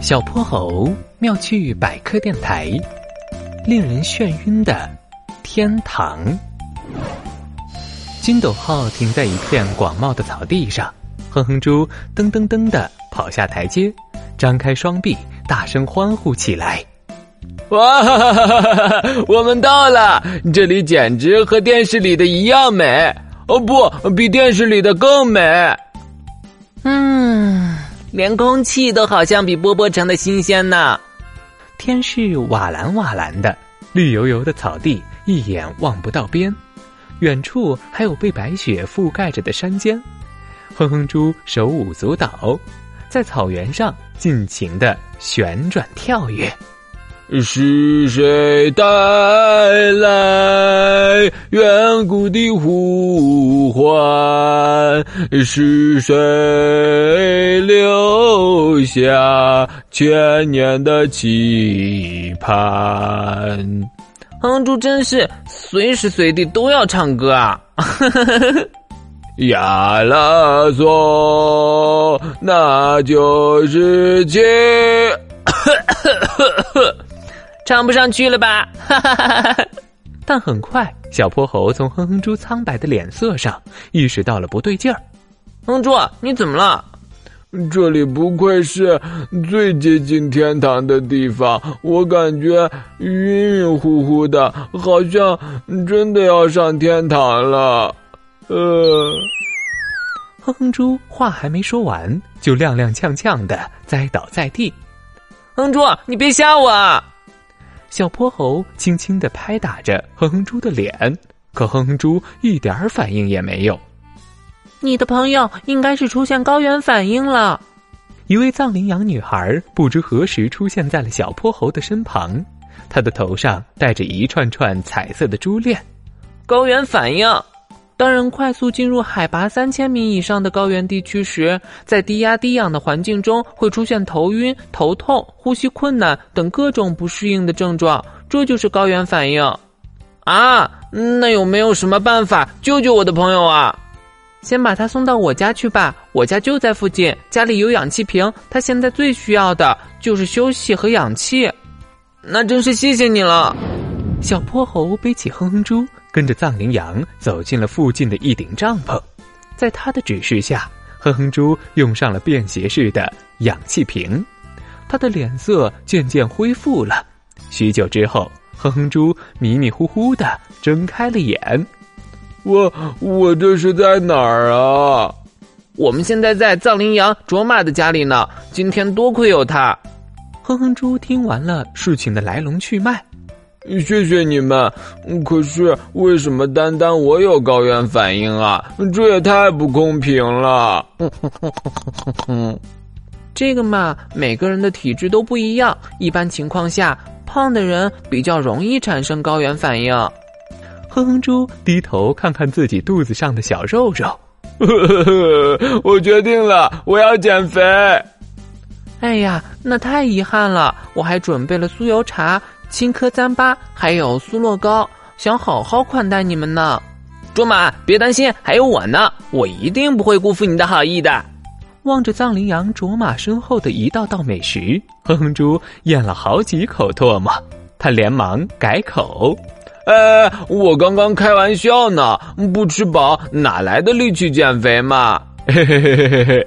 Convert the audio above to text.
小泼猴妙趣百科电台，令人眩晕的天堂。金斗号停在一片广袤的草地上，哼哼猪噔噔噔的跑下台阶，张开双臂，大声欢呼起来。哇哈哈，我们到了！这里简直和电视里的一样美哦，不比电视里的更美。嗯，连空气都好像比波波城的新鲜呢。天是瓦蓝瓦蓝的，绿油油的草地一眼望不到边，远处还有被白雪覆盖着的山间。哼哼猪手舞足蹈，在草原上尽情的旋转跳跃。是谁带来远古的呼唤？是谁留下千年的期盼？哼猪真是随时随地都要唱歌啊！亚拉索，那就是情。唱不上去了吧？哈哈哈哈但很快，小泼猴从哼哼猪苍白的脸色上意识到了不对劲儿。哼猪，你怎么了？这里不愧是最接近天堂的地方，我感觉晕晕乎乎的，好像真的要上天堂了。呃，哼哼猪话还没说完，就踉踉跄跄的栽倒在地。哼猪，你别吓我啊！小泼猴轻轻的拍打着哼哼猪的脸，可哼哼猪一点反应也没有。你的朋友应该是出现高原反应了。一位藏羚羊女孩不知何时出现在了小泼猴的身旁，她的头上戴着一串串彩色的珠链。高原反应。当人快速进入海拔三千米以上的高原地区时，在低压低氧的环境中会出现头晕、头痛、呼吸困难等各种不适应的症状，这就是高原反应。啊，那有没有什么办法救救我的朋友啊？先把他送到我家去吧，我家就在附近，家里有氧气瓶，他现在最需要的就是休息和氧气。那真是谢谢你了。小泼猴背起哼哼猪，跟着藏羚羊走进了附近的一顶帐篷。在他的指示下，哼哼猪用上了便携式的氧气瓶，他的脸色渐渐恢复了。许久之后，哼哼猪迷迷糊糊的睁开了眼。我我这是在哪儿啊？我们现在在藏羚羊卓玛的家里呢。今天多亏有他。哼哼猪听完了事情的来龙去脉。谢谢你们，可是为什么单单我有高原反应啊？这也太不公平了！这个嘛，每个人的体质都不一样，一般情况下，胖的人比较容易产生高原反应。哼哼猪低头看看自己肚子上的小肉肉，我决定了，我要减肥。哎呀，那太遗憾了，我还准备了酥油茶。青稞糌粑还有酥酪糕，想好好款待你们呢。卓玛，别担心，还有我呢，我一定不会辜负你的好意的。望着藏羚羊卓玛身后的一道道美食，哼哼猪咽了好几口唾沫，他连忙改口：“呃，我刚刚开玩笑呢，不吃饱哪来的力气减肥嘛？”嘿嘿嘿嘿嘿嘿。